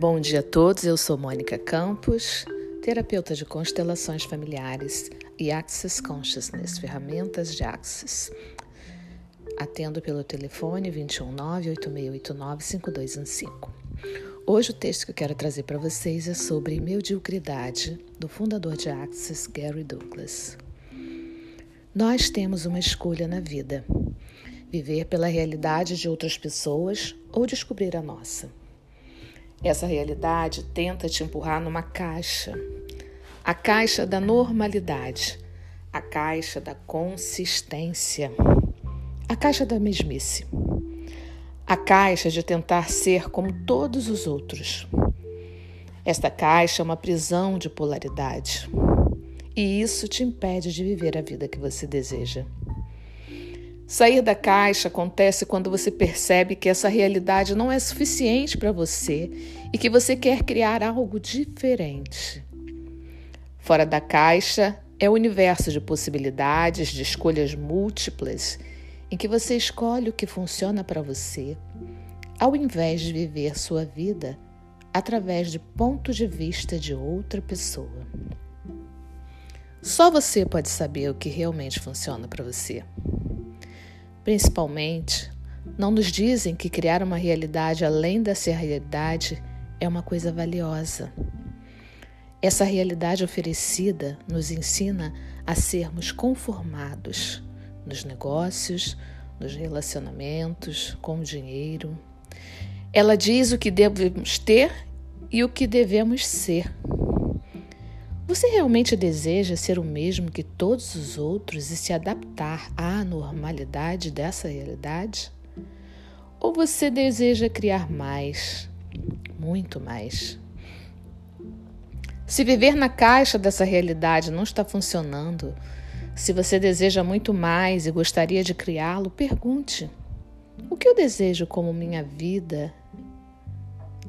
Bom dia a todos, eu sou Mônica Campos, terapeuta de constelações familiares e Access Consciousness, ferramentas de Access. Atendo pelo telefone 219-8689-5215. Hoje o texto que eu quero trazer para vocês é sobre mediocridade, do fundador de Access, Gary Douglas. Nós temos uma escolha na vida: viver pela realidade de outras pessoas ou descobrir a nossa. Essa realidade tenta te empurrar numa caixa, a caixa da normalidade, a caixa da consistência, a caixa da mesmice, a caixa de tentar ser como todos os outros. Esta caixa é uma prisão de polaridade. E isso te impede de viver a vida que você deseja. Sair da caixa acontece quando você percebe que essa realidade não é suficiente para você e que você quer criar algo diferente. Fora da caixa é o universo de possibilidades, de escolhas múltiplas, em que você escolhe o que funciona para você, ao invés de viver sua vida através de ponto de vista de outra pessoa. Só você pode saber o que realmente funciona para você. Principalmente, não nos dizem que criar uma realidade além dessa realidade é uma coisa valiosa. Essa realidade oferecida nos ensina a sermos conformados nos negócios, nos relacionamentos, com o dinheiro. Ela diz o que devemos ter e o que devemos ser. Você realmente deseja ser o mesmo que todos os outros e se adaptar à normalidade dessa realidade? Ou você deseja criar mais, muito mais? Se viver na caixa dessa realidade não está funcionando, se você deseja muito mais e gostaria de criá-lo, pergunte: o que eu desejo como minha vida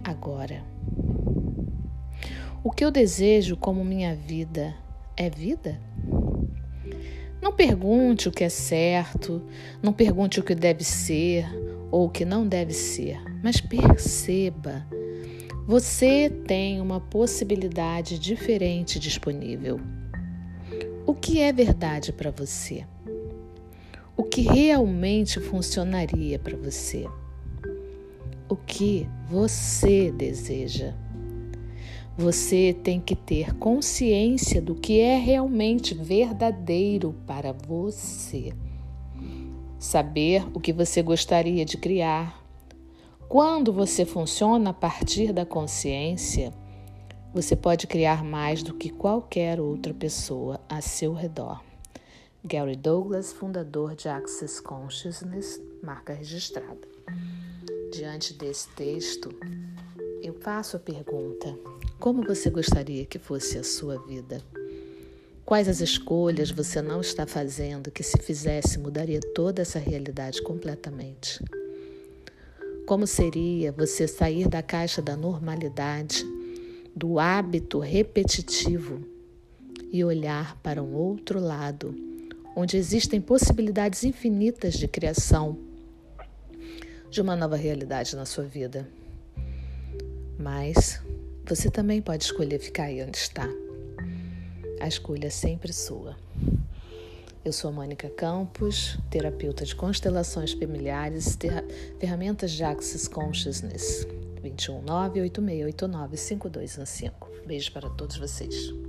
agora? O que eu desejo como minha vida é vida? Não pergunte o que é certo, não pergunte o que deve ser ou o que não deve ser, mas perceba. Você tem uma possibilidade diferente disponível. O que é verdade para você? O que realmente funcionaria para você? O que você deseja? Você tem que ter consciência do que é realmente verdadeiro para você. Saber o que você gostaria de criar. Quando você funciona a partir da consciência, você pode criar mais do que qualquer outra pessoa a seu redor. Gary Douglas, fundador de Access Consciousness, marca registrada. Diante desse texto, eu faço a pergunta: como você gostaria que fosse a sua vida? Quais as escolhas você não está fazendo que, se fizesse, mudaria toda essa realidade completamente? Como seria você sair da caixa da normalidade, do hábito repetitivo e olhar para um outro lado, onde existem possibilidades infinitas de criação de uma nova realidade na sua vida? Mas você também pode escolher ficar aí onde está. A escolha é sempre sua. Eu sou a Mônica Campos, terapeuta de constelações familiares, ferramentas de Axis Consciousness. 219 8689 5215. Beijo para todos vocês.